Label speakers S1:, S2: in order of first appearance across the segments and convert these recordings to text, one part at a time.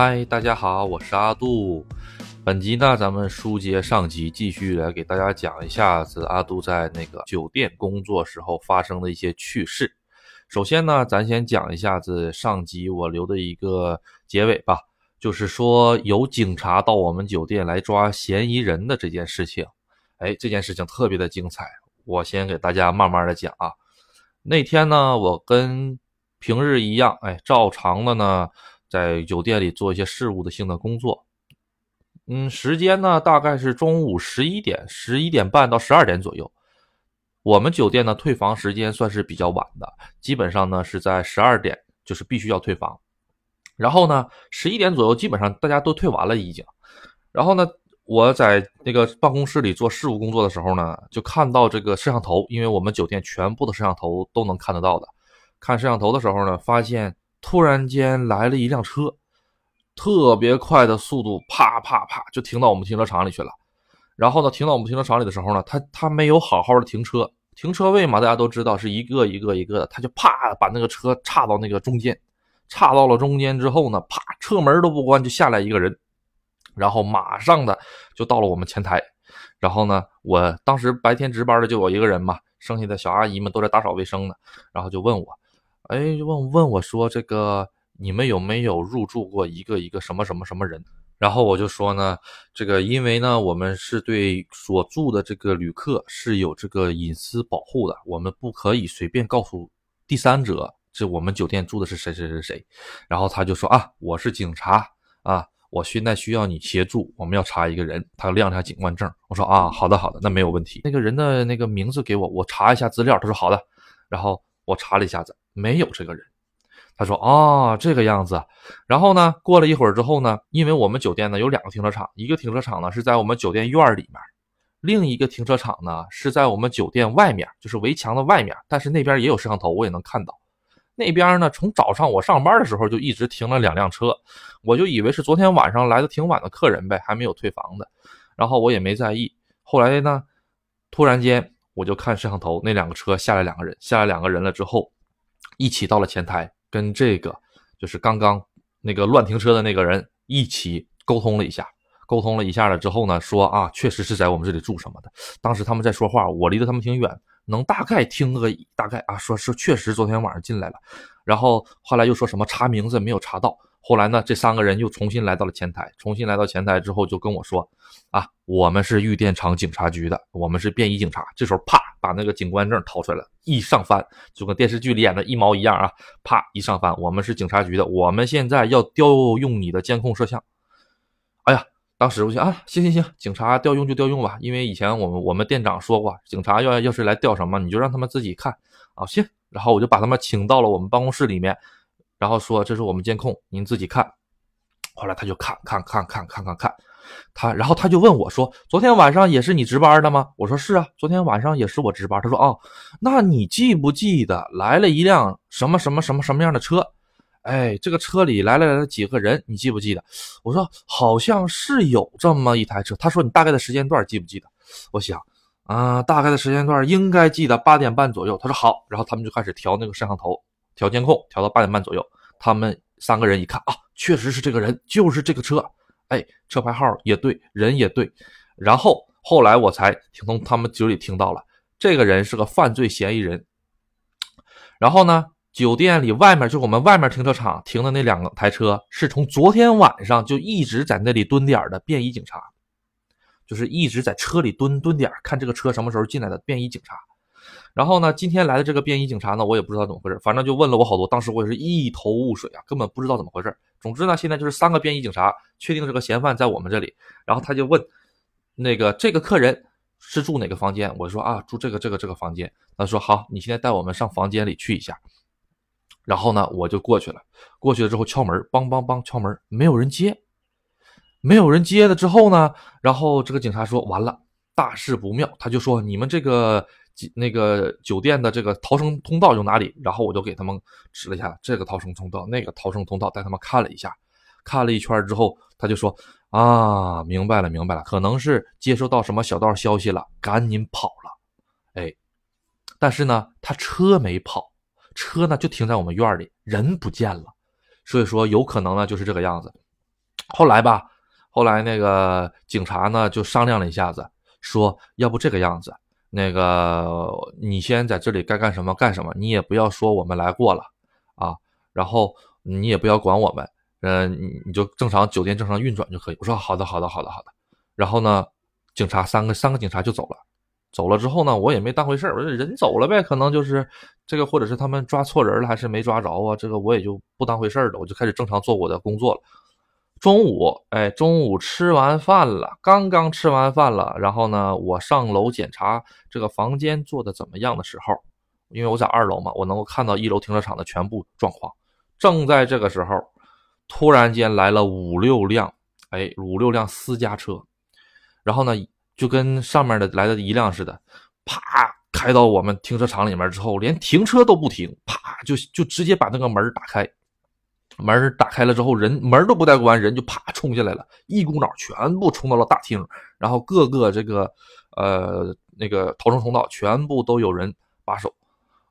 S1: 嗨，大家好，我是阿杜。本集呢，咱们书接上集，继续来给大家讲一下子阿杜在那个酒店工作时候发生的一些趣事。首先呢，咱先讲一下子上集我留的一个结尾吧，就是说有警察到我们酒店来抓嫌疑人的这件事情。哎，这件事情特别的精彩，我先给大家慢慢的讲啊。那天呢，我跟平日一样，哎，照常的呢，在酒店里做一些事务的性的工作。嗯，时间呢大概是中午十一点、十一点半到十二点左右。我们酒店呢退房时间算是比较晚的，基本上呢是在十二点，就是必须要退房。然后呢，十一点左右基本上大家都退完了已经。然后呢，我在那个办公室里做事务工作的时候呢，就看到这个摄像头，因为我们酒店全部的摄像头都能看得到的。看摄像头的时候呢，发现突然间来了一辆车。特别快的速度，啪啪啪就停到我们停车场里去了。然后呢，停到我们停车场里的时候呢，他他没有好好的停车，停车位嘛，大家都知道是一个一个一个的，他就啪把那个车插到那个中间，插到了中间之后呢，啪车门都不关就下来一个人，然后马上的就到了我们前台。然后呢，我当时白天值班的就我一个人嘛，剩下的小阿姨们都在打扫卫生呢，然后就问我，哎，问问我说这个。你们有没有入住过一个一个什么什么什么人？然后我就说呢，这个因为呢，我们是对所住的这个旅客是有这个隐私保护的，我们不可以随便告诉第三者，这我们酒店住的是谁谁谁谁。然后他就说啊，我是警察啊，我现在需要你协助，我们要查一个人，他亮一下警官证。我说啊，好的好的，那没有问题。那个人的那个名字给我，我查一下资料。他说好的。然后我查了一下子，没有这个人。他说：“哦，这个样子。”然后呢，过了一会儿之后呢，因为我们酒店呢有两个停车场，一个停车场呢是在我们酒店院里面，另一个停车场呢是在我们酒店外面，就是围墙的外面。但是那边也有摄像头，我也能看到。那边呢，从早上我上班的时候就一直停了两辆车，我就以为是昨天晚上来的挺晚的客人呗，还没有退房的。然后我也没在意。后来呢，突然间我就看摄像头，那两个车下来两个人，下来两个人了之后，一起到了前台。跟这个就是刚刚那个乱停车的那个人一起沟通了一下，沟通了一下了之后呢，说啊，确实是在我们这里住什么的。当时他们在说话，我离得他们挺远，能大概听个大概啊，说是确实昨天晚上进来了，然后后来又说什么查名字没有查到。后来呢，这三个人又重新来到了前台，重新来到前台之后就跟我说：“啊，我们是玉电厂警察局的，我们是便衣警察。”这时候啪，把那个警官证掏出来了，一上翻，就跟电视剧里演的一毛一样啊！啪一上翻，我们是警察局的，我们现在要调用你的监控摄像。哎呀，当时我想啊，行行行，警察调用就调用吧，因为以前我们我们店长说过，警察要要是来调什么，你就让他们自己看啊。行，然后我就把他们请到了我们办公室里面。然后说这是我们监控，您自己看。后来他就看看看看看看看，他然后他就问我说：“昨天晚上也是你值班的吗？”我说：“是啊，昨天晚上也是我值班。”他说：“哦，那你记不记得来了一辆什么什么什么什么样的车？哎，这个车里来了来了几个人，你记不记得？”我说：“好像是有这么一台车。”他说：“你大概的时间段记不记得？”我想啊，大概的时间段应该记得八点半左右。他说：“好。”然后他们就开始调那个摄像头。调监控调到八点半左右，他们三个人一看啊，确实是这个人，就是这个车，哎，车牌号也对，人也对。然后后来我才听从他们嘴里听到了，这个人是个犯罪嫌疑人。然后呢，酒店里外面就我们外面停车场停的那两个台车，是从昨天晚上就一直在那里蹲点的便衣警察，就是一直在车里蹲蹲点，看这个车什么时候进来的便衣警察。然后呢，今天来的这个便衣警察呢，我也不知道怎么回事，反正就问了我好多。当时我也是一头雾水啊，根本不知道怎么回事。总之呢，现在就是三个便衣警察确定这个嫌犯在我们这里，然后他就问那个这个客人是住哪个房间？我说啊，住这个这个这个房间。他说好，你现在带我们上房间里去一下。然后呢，我就过去了。过去了之后敲门，梆梆梆敲门，没有人接，没有人接了之后呢，然后这个警察说完了，大事不妙。他就说你们这个。那个酒店的这个逃生通道有哪里？然后我就给他们指了一下这个逃生通道，那个逃生通道，带他们看了一下，看了一圈之后，他就说：“啊，明白了，明白了，可能是接收到什么小道消息了，赶紧跑了。”哎，但是呢，他车没跑，车呢就停在我们院里，人不见了，所以说有可能呢就是这个样子。后来吧，后来那个警察呢就商量了一下子，说要不这个样子，那个你先在这里该干什么干什么，你也不要说我们来过了啊，然后你也不要管我们，嗯，你你就正常酒店正常运转就可以。我说好的好的好的好的。然后呢，警察三个三个警察就走了。走了之后呢，我也没当回事儿，我说人走了呗，可能就是这个，或者是他们抓错人了，还是没抓着啊？这个我也就不当回事儿了，我就开始正常做我的工作了。中午，哎，中午吃完饭了，刚刚吃完饭了，然后呢，我上楼检查这个房间做的怎么样的时候，因为我在二楼嘛，我能够看到一楼停车场的全部状况。正在这个时候，突然间来了五六辆，哎，五六辆私家车，然后呢？就跟上面的来的一辆似的，啪开到我们停车场里面之后，连停车都不停，啪就就直接把那个门打开，门打开了之后，人门都不带关，人就啪冲进来了，一股脑全部冲到了大厅，然后各个这个呃那个逃生通道全部都有人把守，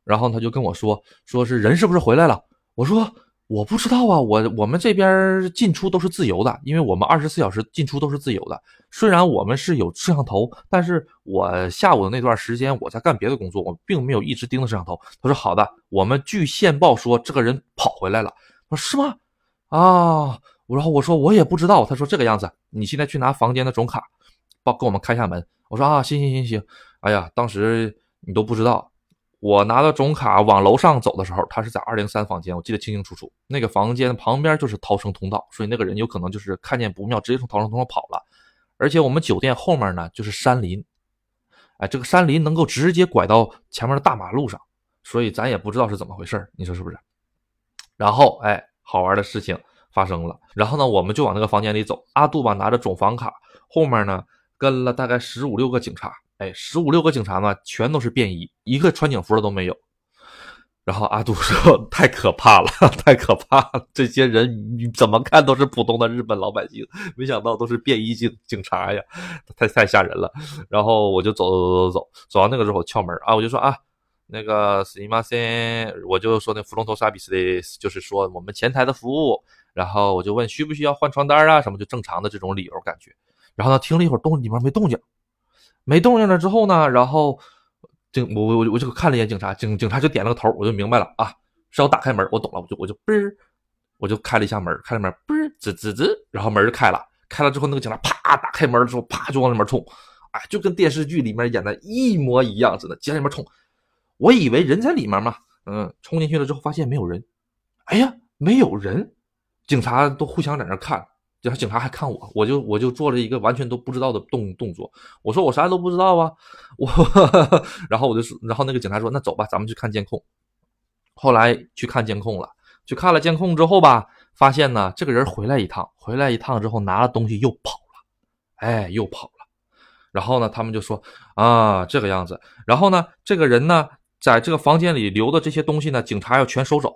S1: 然后他就跟我说，说是人是不是回来了？我说。我不知道啊，我我们这边进出都是自由的，因为我们二十四小时进出都是自由的。虽然我们是有摄像头，但是我下午的那段时间我在干别的工作，我并没有一直盯着摄像头。他说好的，我们据线报说这个人跑回来了。我说是吗？啊，然后我说我也不知道。他说这个样子，你现在去拿房间的总卡，帮给我们开下门。我说啊，行行行行。哎呀，当时你都不知道。我拿到总卡往楼上走的时候，他是在二零三房间，我记得清清楚楚。那个房间旁边就是逃生通道，所以那个人有可能就是看见不妙，直接从逃生通道跑了。而且我们酒店后面呢就是山林，哎，这个山林能够直接拐到前面的大马路上，所以咱也不知道是怎么回事你说是不是？然后，哎，好玩的事情发生了。然后呢，我们就往那个房间里走。阿杜吧拿着总房卡，后面呢跟了大概十五六个警察。哎，十五六个警察呢，全都是便衣，一个穿警服的都没有。然后阿杜说：“太可怕了，太可怕！这些人怎么看都是普通的日本老百姓，没想到都是便衣警警察呀，太太吓人了。”然后我就走走走走走到那个时候敲门啊，我就说啊，那个斯伊玛森，我就说那弗隆托萨比斯的，就是说我们前台的服务。然后我就问需不需要换床单啊，什么就正常的这种理由感觉。然后呢，听了一会儿动里面没动静。没动静了之后呢，然后警我我我就看了一眼警察，警警察就点了个头，我就明白了啊，是要打开门，我懂了，我就我就嘣，我就开了一下门，开了门，嘣，吱吱吱，然后门就开了，开了之后那个警察啪打开门之后啪就往里面冲，哎，就跟电视剧里面演的一模一样似的，往里面冲，我以为人在里面嘛，嗯，冲进去了之后发现没有人，哎呀，没有人，警察都互相在那看。然后警察还看我，我就我就做了一个完全都不知道的动动作。我说我啥都不知道啊，我，然后我就说，然后那个警察说，那走吧，咱们去看监控。后来去看监控了，去看了监控之后吧，发现呢，这个人回来一趟，回来一趟之后拿了东西又跑了，哎，又跑了。然后呢，他们就说啊，这个样子。然后呢，这个人呢，在这个房间里留的这些东西呢，警察要全收走。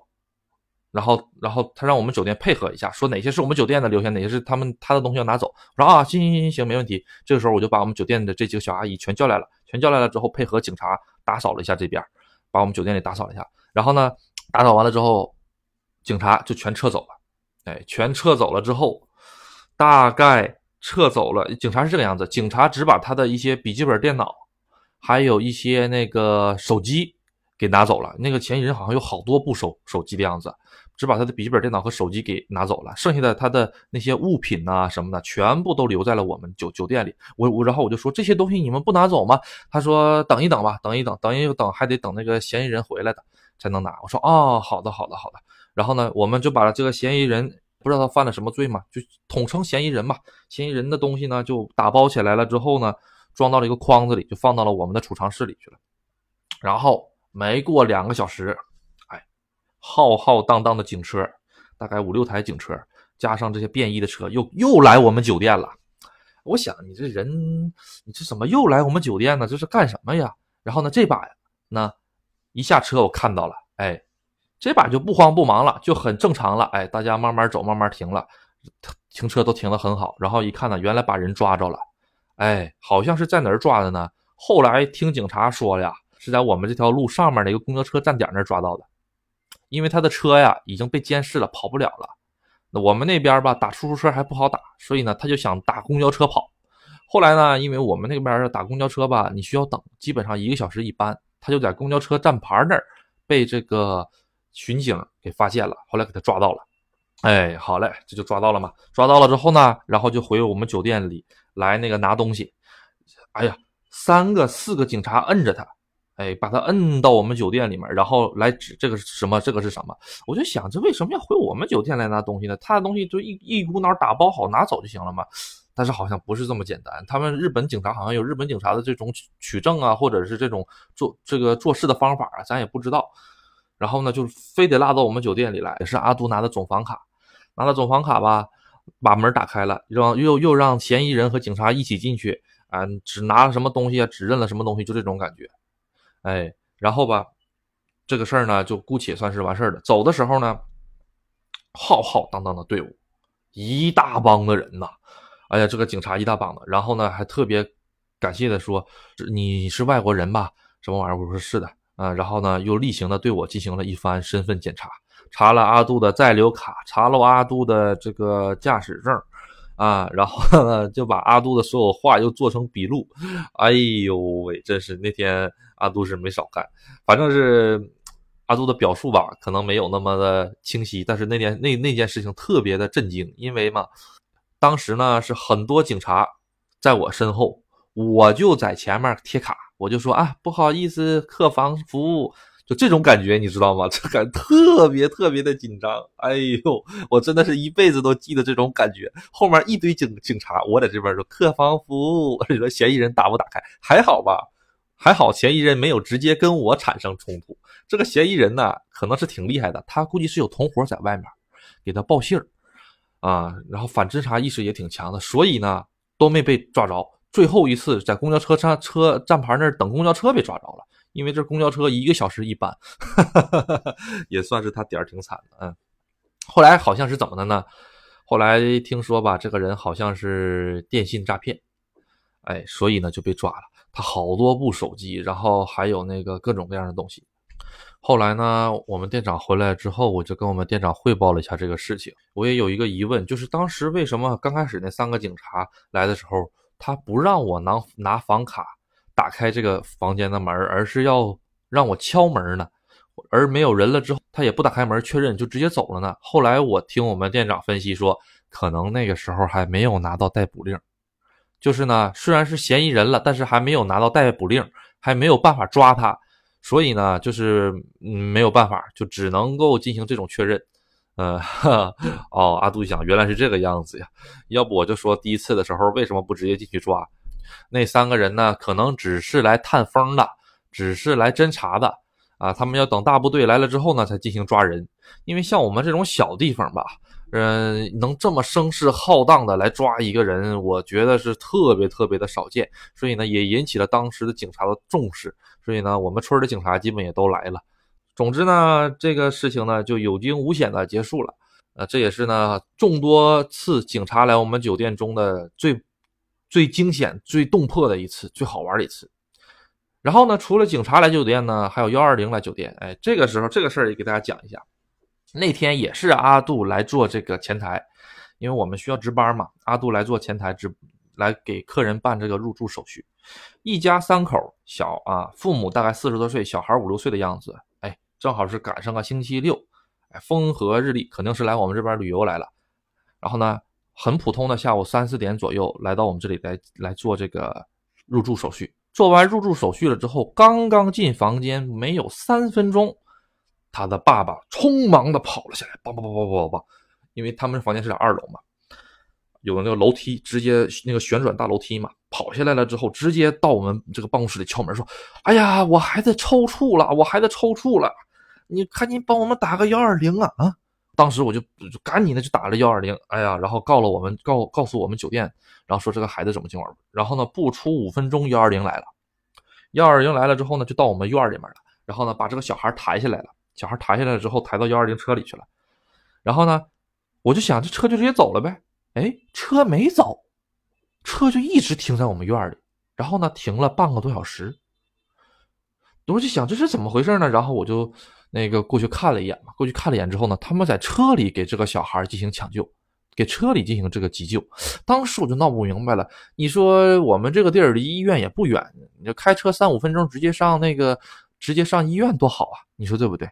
S1: 然后，然后他让我们酒店配合一下，说哪些是我们酒店的留下，哪些是他们他的东西要拿走。我说啊，行行行行，没问题。这个时候我就把我们酒店的这几个小阿姨全叫来了，全叫来了之后，配合警察打扫了一下这边，把我们酒店里打扫了一下。然后呢，打扫完了之后，警察就全撤走了。哎，全撤走了之后，大概撤走了。警察是这个样子，警察只把他的一些笔记本电脑，还有一些那个手机。给拿走了，那个嫌疑人好像有好多部手手机的样子，只把他的笔记本电脑和手机给拿走了，剩下的他的那些物品呐什么的，全部都留在了我们酒酒店里。我我然后我就说这些东西你们不拿走吗？他说等一等吧，等一等，等一等还得等那个嫌疑人回来的才能拿。我说哦，好的好的好的。然后呢，我们就把这个嫌疑人不知道他犯了什么罪嘛，就统称嫌疑人吧。嫌疑人的东西呢就打包起来了之后呢，装到了一个筐子里，就放到了我们的储藏室里去了。然后。没过两个小时，哎，浩浩荡荡的警车，大概五六台警车，加上这些便衣的车，又又来我们酒店了。我想，你这人，你这怎么又来我们酒店呢？这是干什么呀？然后呢，这把呢，一下车我看到了，哎，这把就不慌不忙了，就很正常了。哎，大家慢慢走，慢慢停了，停车都停得很好。然后一看呢，原来把人抓着了，哎，好像是在哪儿抓的呢？后来听警察说呀。是在我们这条路上面的一个公交车站点那儿抓到的，因为他的车呀已经被监视了，跑不了了。那我们那边吧，打出租车还不好打，所以呢，他就想打公交车跑。后来呢，因为我们那边打公交车吧，你需要等，基本上一个小时一班，他就在公交车站牌那儿被这个巡警给发现了，后来给他抓到了。哎，好嘞，这就抓到了嘛。抓到了之后呢，然后就回我们酒店里来那个拿东西。哎呀，三个四个警察摁着他。哎，把他摁到我们酒店里面，然后来指这个是什么，这个是什么？我就想，这为什么要回我们酒店来拿东西呢？他的东西就一一股脑打包好拿走就行了嘛。但是好像不是这么简单，他们日本警察好像有日本警察的这种取证啊，或者是这种做这个做事的方法啊，咱也不知道。然后呢，就非得拉到我们酒店里来，也是阿杜拿的总房卡，拿了总房卡吧，把门打开了，让又又让嫌疑人和警察一起进去啊，只拿了什么东西啊，只认了什么东西，就这种感觉。哎，然后吧，这个事儿呢，就姑且算是完事儿了。走的时候呢，浩浩荡荡的队伍，一大帮的人呐，哎呀，这个警察一大帮的。然后呢，还特别感谢的说：“你是外国人吧？什么玩意儿？”我说：“是的。”啊，然后呢，又例行的对我进行了一番身份检查，查了阿杜的在留卡，查了阿杜的这个驾驶证。啊，然后呢，就把阿杜的所有话又做成笔录。哎呦喂，真是那天阿杜是没少干。反正是阿杜的表述吧，可能没有那么的清晰，但是那件那那件事情特别的震惊，因为嘛，当时呢是很多警察在我身后，我就在前面贴卡，我就说啊，不好意思，客房服务。就这种感觉，你知道吗？这感特别特别的紧张。哎呦，我真的是一辈子都记得这种感觉。后面一堆警警察，我在这边说客房服务，你说嫌疑人打不打开？还好吧，还好嫌疑人没有直接跟我产生冲突。这个嫌疑人呢，可能是挺厉害的，他估计是有同伙在外面给他报信儿啊，然后反侦查意识也挺强的，所以呢都没被抓着。最后一次在公交车站车站牌那儿等公交车被抓着了。因为这公交车一个小时一班，也算是他点儿挺惨的。嗯，后来好像是怎么的呢？后来听说吧，这个人好像是电信诈骗，哎，所以呢就被抓了。他好多部手机，然后还有那个各种各样的东西。后来呢，我们店长回来之后，我就跟我们店长汇报了一下这个事情。我也有一个疑问，就是当时为什么刚开始那三个警察来的时候，他不让我拿拿房卡？打开这个房间的门，而是要让我敲门呢，而没有人了之后，他也不打开门确认，就直接走了呢。后来我听我们店长分析说，可能那个时候还没有拿到逮捕令，就是呢，虽然是嫌疑人了，但是还没有拿到逮捕令，还没有办法抓他，所以呢，就是嗯没有办法，就只能够进行这种确认。嗯，哈哦，阿杜想，原来是这个样子呀，要不我就说第一次的时候为什么不直接进去抓？那三个人呢，可能只是来探风的，只是来侦查的啊。他们要等大部队来了之后呢，才进行抓人。因为像我们这种小地方吧，嗯，能这么声势浩荡的来抓一个人，我觉得是特别特别的少见。所以呢，也引起了当时的警察的重视。所以呢，我们村的警察基本也都来了。总之呢，这个事情呢就有惊无险的结束了。呃，这也是呢众多次警察来我们酒店中的最。最惊险、最动魄的一次，最好玩的一次。然后呢，除了警察来酒店呢，还有幺二零来酒店。哎，这个时候这个事儿也给大家讲一下。那天也是阿杜来做这个前台，因为我们需要值班嘛。阿杜来做前台值，来给客人办这个入住手续。一家三口，小啊，父母大概四十多岁，小孩五六岁的样子。哎，正好是赶上个星期六，哎，风和日丽，肯定是来我们这边旅游来了。然后呢？很普通的下午三四点左右来到我们这里来来做这个入住手续。做完入住手续了之后，刚刚进房间没有三分钟，他的爸爸匆忙的跑了下来，梆梆梆梆梆梆，因为他们房间是在二楼嘛，有那个楼梯，直接那个旋转大楼梯嘛，跑下来了之后，直接到我们这个办公室里敲门说：“哎呀，我孩子抽搐了，我孩子抽搐了，你赶紧帮我们打个幺二零啊啊！”当时我就就赶紧的就打了幺二零，哎呀，然后告了我们告告诉我们酒店，然后说这个孩子怎么情况，然后呢不出五分钟幺二零来了，幺二零来了之后呢就到我们院里面了，然后呢把这个小孩抬下来了，小孩抬下来了之后抬到幺二零车里去了，然后呢我就想这车就直接走了呗，哎车没走，车就一直停在我们院里，然后呢停了半个多小时，我就想这是怎么回事呢？然后我就那个过去看了一眼嘛，过去看了一眼之后呢，他们在车里给这个小孩进行抢救，给车里进行这个急救。当时我就闹不明白了，你说我们这个地儿离医院也不远，你就开车三五分钟直接上那个，直接上医院多好啊？你说对不对？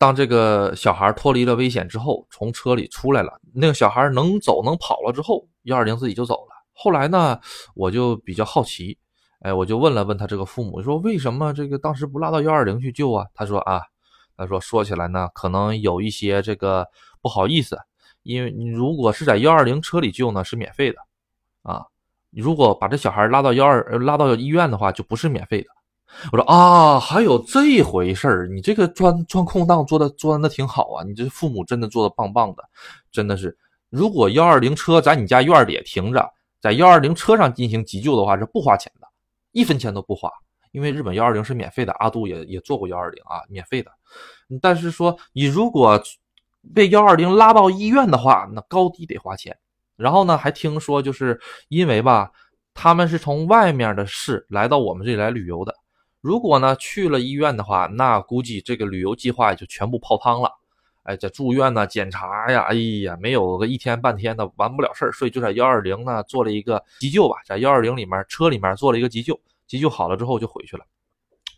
S1: 当这个小孩脱离了危险之后，从车里出来了，那个小孩能走能跑了之后，幺二零自己就走了。后来呢，我就比较好奇，哎，我就问了问他这个父母，说为什么这个当时不拉到幺二零去救啊？他说啊，他说说起来呢，可能有一些这个不好意思，因为你如果是在幺二零车里救呢，是免费的，啊，如果把这小孩拉到幺二拉到医院的话，就不是免费的。我说啊，还有这回事儿，你这个钻钻空档做的钻的挺好啊，你这父母真的做的棒棒的，真的是。如果幺二零车在你家院里停着，在幺二零车上进行急救的话是不花钱的，一分钱都不花，因为日本幺二零是免费的。阿杜也也做过幺二零啊，免费的。但是说你如果被幺二零拉到医院的话，那高低得花钱。然后呢，还听说就是因为吧，他们是从外面的市来到我们这里来旅游的。如果呢去了医院的话，那估计这个旅游计划也就全部泡汤了。哎，在住院呢，检查呀，哎呀，没有个一天半天的完不了事儿，所以就在幺二零呢做了一个急救吧，在幺二零里面车里面做了一个急救，急救好了之后就回去了。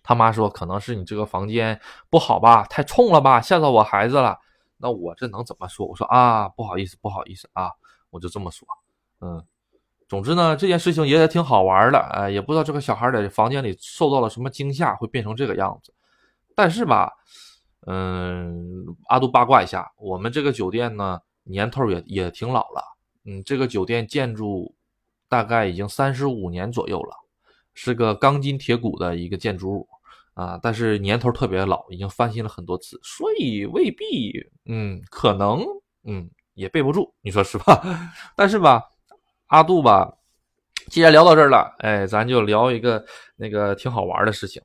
S1: 他妈说可能是你这个房间不好吧，太冲了吧，吓到我孩子了。那我这能怎么说？我说啊，不好意思，不好意思啊，我就这么说，嗯。总之呢，这件事情也挺好玩的，哎，也不知道这个小孩在房间里受到了什么惊吓，会变成这个样子。但是吧，嗯，阿杜八卦一下，我们这个酒店呢，年头也也挺老了，嗯，这个酒店建筑大概已经三十五年左右了，是个钢筋铁骨的一个建筑物啊，但是年头特别老，已经翻新了很多次，所以未必，嗯，可能，嗯，也备不住，你说是吧？但是吧。阿杜吧，既然聊到这儿了，哎，咱就聊一个那个挺好玩的事情，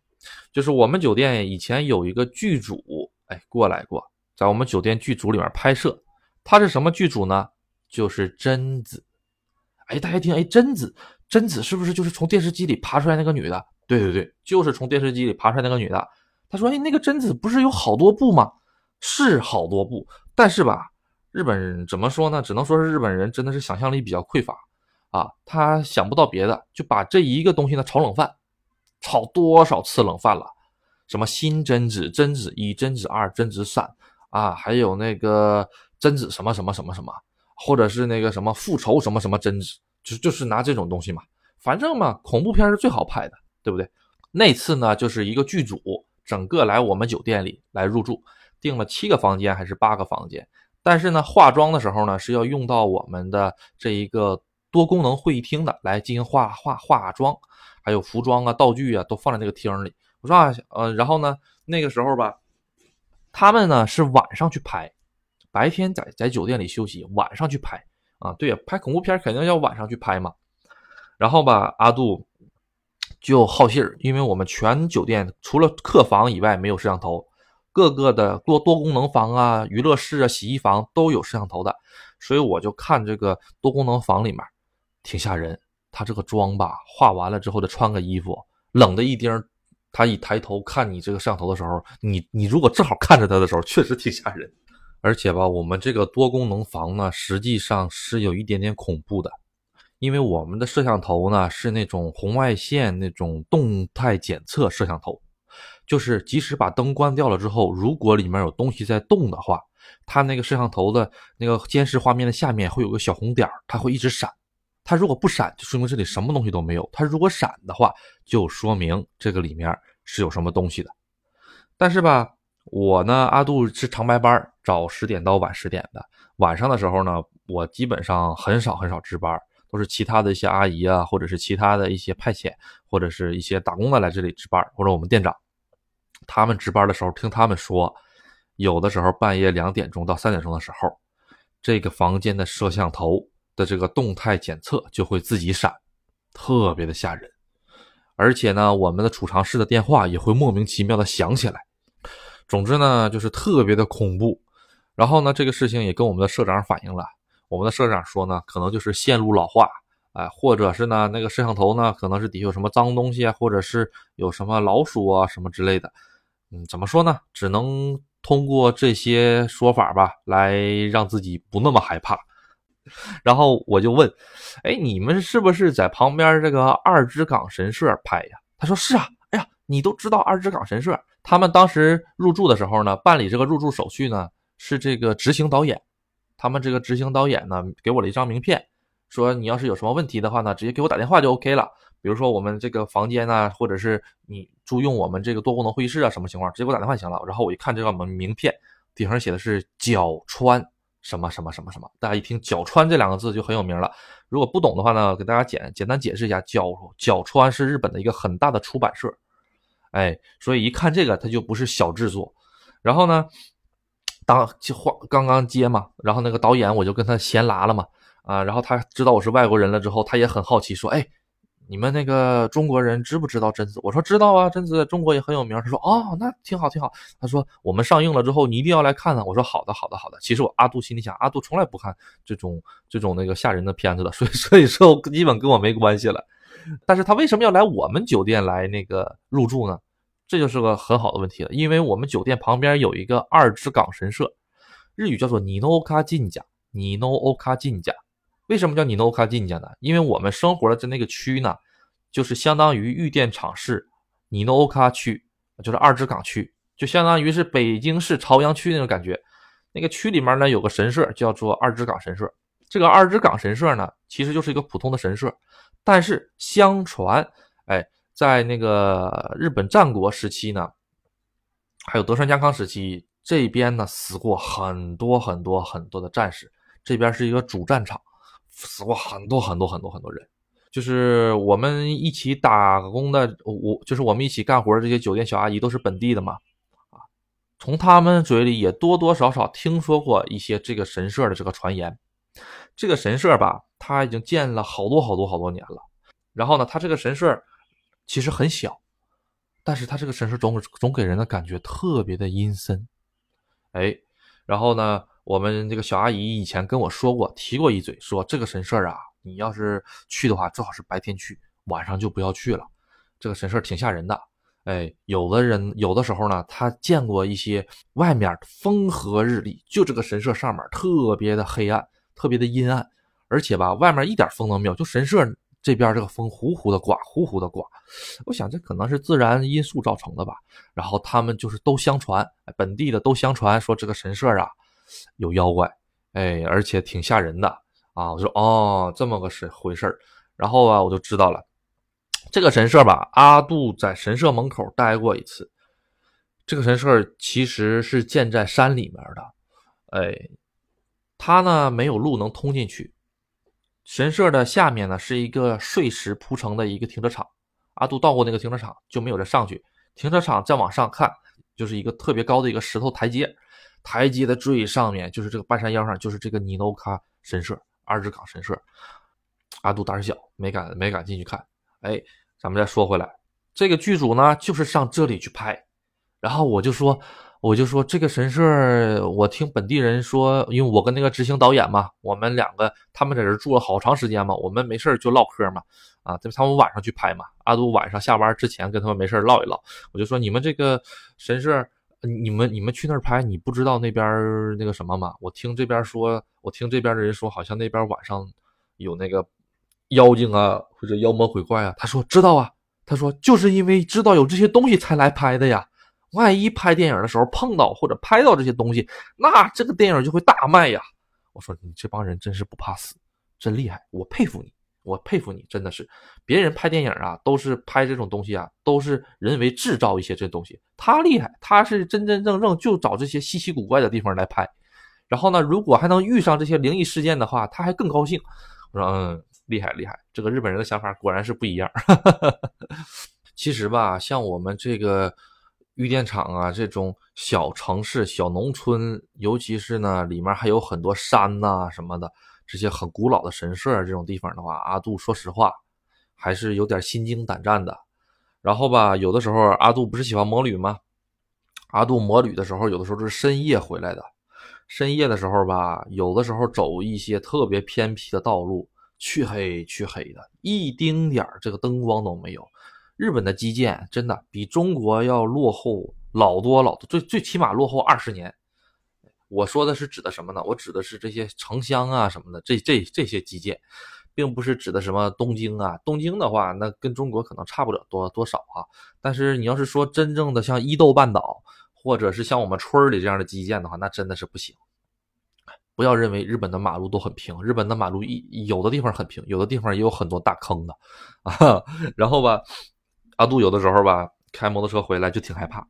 S1: 就是我们酒店以前有一个剧组，哎，过来过，在我们酒店剧组里面拍摄。他是什么剧组呢？就是贞子。哎，大家听，哎，贞子，贞子是不是就是从电视机里爬出来那个女的？对对对，就是从电视机里爬出来那个女的。他说，哎，那个贞子不是有好多部吗？是好多部，但是吧，日本人怎么说呢？只能说是日本人真的是想象力比较匮乏。啊，他想不到别的，就把这一个东西呢炒冷饭，炒多少次冷饭了？什么新贞子、贞子一、贞子二、贞子三啊，还有那个贞子什么什么什么什么，或者是那个什么复仇什么什么贞子，就就是拿这种东西嘛。反正嘛，恐怖片是最好拍的，对不对？那次呢，就是一个剧组整个来我们酒店里来入住，订了七个房间还是八个房间，但是呢，化妆的时候呢是要用到我们的这一个。多功能会议厅的来进行化化化妆，还有服装啊、道具啊，都放在那个厅里。我说啊，呃，然后呢，那个时候吧，他们呢是晚上去拍，白天在在酒店里休息，晚上去拍啊。对呀，拍恐怖片肯定要晚上去拍嘛。然后吧，阿杜就好信儿，因为我们全酒店除了客房以外没有摄像头，各个的多多功能房啊、娱乐室啊、洗衣房都有摄像头的，所以我就看这个多功能房里面。挺吓人，他这个妆吧，化完了之后再穿个衣服，冷的一丁儿。他一抬头看你这个摄像头的时候，你你如果正好看着他的时候，确实挺吓人。而且吧，我们这个多功能房呢，实际上是有一点点恐怖的，因为我们的摄像头呢是那种红外线那种动态检测摄像头，就是即使把灯关掉了之后，如果里面有东西在动的话，它那个摄像头的那个监视画面的下面会有个小红点它会一直闪。它如果不闪，就说明这里什么东西都没有；它如果闪的话，就说明这个里面是有什么东西的。但是吧，我呢，阿杜是长白班，早十点到晚十点的。晚上的时候呢，我基本上很少很少值班，都是其他的一些阿姨啊，或者是其他的一些派遣，或者是一些打工的来这里值班，或者我们店长他们值班的时候，听他们说，有的时候半夜两点钟到三点钟的时候，这个房间的摄像头。的这个动态检测就会自己闪，特别的吓人。而且呢，我们的储藏室的电话也会莫名其妙的响起来。总之呢，就是特别的恐怖。然后呢，这个事情也跟我们的社长反映了。我们的社长说呢，可能就是线路老化，哎，或者是呢，那个摄像头呢，可能是底下有什么脏东西啊，或者是有什么老鼠啊什么之类的。嗯，怎么说呢？只能。通过这些说法吧，来让自己不那么害怕。然后我就问：“哎，你们是不是在旁边这个二之港神社拍呀？”他说：“是啊。”哎呀，你都知道二之港神社？他们当时入住的时候呢，办理这个入住手续呢，是这个执行导演。他们这个执行导演呢，给我了一张名片，说你要是有什么问题的话呢，直接给我打电话就 OK 了。比如说我们这个房间啊，或者是你租用我们这个多功能会议室啊，什么情况，直接给我打电话就行了。然后我一看这个名名片，顶上写的是角川什么什么什么什么，大家一听角川这两个字就很有名了。如果不懂的话呢，给大家简简单解释一下，角角川是日本的一个很大的出版社，哎，所以一看这个它就不是小制作。然后呢？当就话刚刚接嘛，然后那个导演我就跟他闲拉了嘛，啊，然后他知道我是外国人了之后，他也很好奇，说，哎，你们那个中国人知不知道贞子？我说知道啊，贞子在中国也很有名。他说，哦，那挺好挺好。他说我们上映了之后，你一定要来看呢。我说好的好的好的。其实我阿杜心里想，阿杜从来不看这种这种那个吓人的片子的，所以 所以说基本跟我没关系了。但是他为什么要来我们酒店来那个入住呢？这就是个很好的问题了，因为我们酒店旁边有一个二之港神社，日语叫做尼诺卡进家，尼诺欧卡进家。为什么叫尼诺卡进家呢？因为我们生活的那个区呢，就是相当于玉电厂市尼诺欧卡区，就是二之港区，就相当于是北京市朝阳区那种感觉。那个区里面呢有个神社叫做二之港神社，这个二之港神社呢其实就是一个普通的神社，但是相传，哎。在那个日本战国时期呢，还有德川家康时期，这边呢死过很多很多很多的战士，这边是一个主战场，死过很多很多很多很多人。就是我们一起打工的，我就是我们一起干活的这些酒店小阿姨都是本地的嘛，啊，从他们嘴里也多多少少听说过一些这个神社的这个传言。这个神社吧，它已经建了好多好多好多年了，然后呢，它这个神社。其实很小，但是他这个神社总总给人的感觉特别的阴森，哎，然后呢，我们这个小阿姨以前跟我说过，提过一嘴，说这个神社啊，你要是去的话，最好是白天去，晚上就不要去了。这个神社挺吓人的，哎，有的人有的时候呢，他见过一些外面风和日丽，就这个神社上面特别的黑暗，特别的阴暗，而且吧，外面一点风都没有，就神社。这边这个风呼呼的刮，呼呼的刮，我想这可能是自然因素造成的吧。然后他们就是都相传，本地的都相传说这个神社啊有妖怪，哎，而且挺吓人的啊。我说哦，这么个是回事儿。然后啊，我就知道了，这个神社吧，阿杜在神社门口待过一次。这个神社其实是建在山里面的，哎，它呢没有路能通进去。神社的下面呢是一个碎石铺成的一个停车场，阿杜到过那个停车场就没有再上去。停车场再往上看就是一个特别高的一个石头台阶，台阶的最上面就是这个半山腰上就是这个尼诺卡神社二之港神社。阿杜胆小没敢没敢进去看。哎，咱们再说回来，这个剧组呢就是上这里去拍，然后我就说。我就说这个神社，我听本地人说，因为我跟那个执行导演嘛，我们两个他们在这住了好长时间嘛，我们没事就唠嗑嘛，啊，他们晚上去拍嘛，阿杜晚上下班之前跟他们没事唠一唠，我就说你们这个神社，你们你们去那儿拍，你不知道那边那个什么吗？我听这边说，我听这边的人说，好像那边晚上有那个妖精啊，或者妖魔鬼怪啊。他说知道啊，他说就是因为知道有这些东西才来拍的呀。万一拍电影的时候碰到或者拍到这些东西，那这个电影就会大卖呀！我说你这帮人真是不怕死，真厉害，我佩服你，我佩服你，真的是。别人拍电影啊，都是拍这种东西啊，都是人为制造一些这东西。他厉害，他是真真正正就找这些稀奇古怪的地方来拍。然后呢，如果还能遇上这些灵异事件的话，他还更高兴。我说嗯，厉害厉害，这个日本人的想法果然是不一样。其实吧，像我们这个。玉电厂啊，这种小城市、小农村，尤其是呢，里面还有很多山呐什么的，这些很古老的神社这种地方的话，阿杜说实话还是有点心惊胆战的。然后吧，有的时候阿杜不是喜欢摩旅吗？阿杜摩旅的时候，有的时候是深夜回来的。深夜的时候吧，有的时候走一些特别偏僻的道路，黢黑黢黑的，一丁点这个灯光都没有。日本的基建真的比中国要落后老多老多，最最起码落后二十年。我说的是指的什么呢？我指的是这些城乡啊什么的，这这这些基建，并不是指的什么东京啊。东京的话，那跟中国可能差不了多多少哈。但是你要是说真正的像伊豆半岛，或者是像我们村里这样的基建的话，那真的是不行。不要认为日本的马路都很平，日本的马路一有的地方很平，有的地方也有很多大坑的啊。然后吧，阿杜有的时候吧开摩托车回来就挺害怕。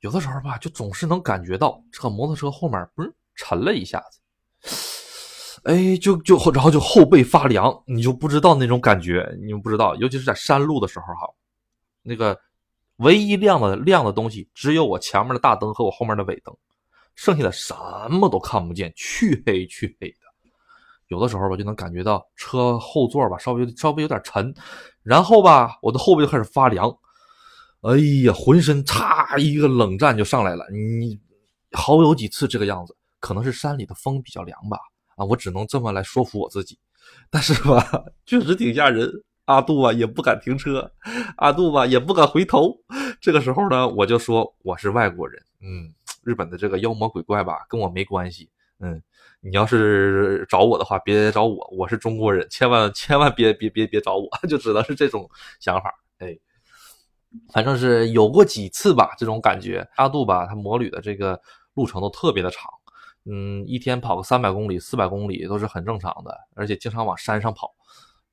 S1: 有的时候吧，就总是能感觉到这个摩托车后面不是沉了一下子，哎，就就然后就后背发凉，你就不知道那种感觉，你们不知道，尤其是在山路的时候哈，那个唯一亮的亮的东西只有我前面的大灯和我后面的尾灯，剩下的什么都看不见，黢黑黢黑的。有的时候吧，就能感觉到车后座吧稍微稍微有点沉，然后吧，我的后背就开始发凉。哎呀，浑身嚓一个冷战就上来了，你好有几次这个样子，可能是山里的风比较凉吧，啊，我只能这么来说服我自己，但是吧，确实挺吓人。阿杜啊也不敢停车，阿杜吧也不敢回头。这个时候呢，我就说我是外国人，嗯，日本的这个妖魔鬼怪吧跟我没关系，嗯，你要是找我的话别找我，我是中国人，千万千万别别别别找我，就只能是这种想法，哎。反正是有过几次吧，这种感觉。阿杜吧，他摩旅的这个路程都特别的长，嗯，一天跑个三百公里、四百公里都是很正常的，而且经常往山上跑，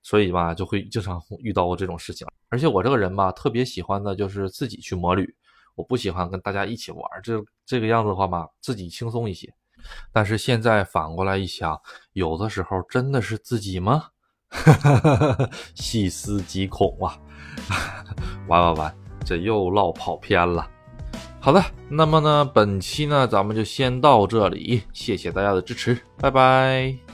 S1: 所以吧，就会经常遇到过这种事情。而且我这个人吧，特别喜欢的就是自己去摩旅，我不喜欢跟大家一起玩，这这个样子的话嘛，自己轻松一些。但是现在反过来一想，有的时候真的是自己吗？哈 细思极恐啊！完完完，这又唠跑偏了。好的，那么呢，本期呢，咱们就先到这里，谢谢大家的支持，拜拜。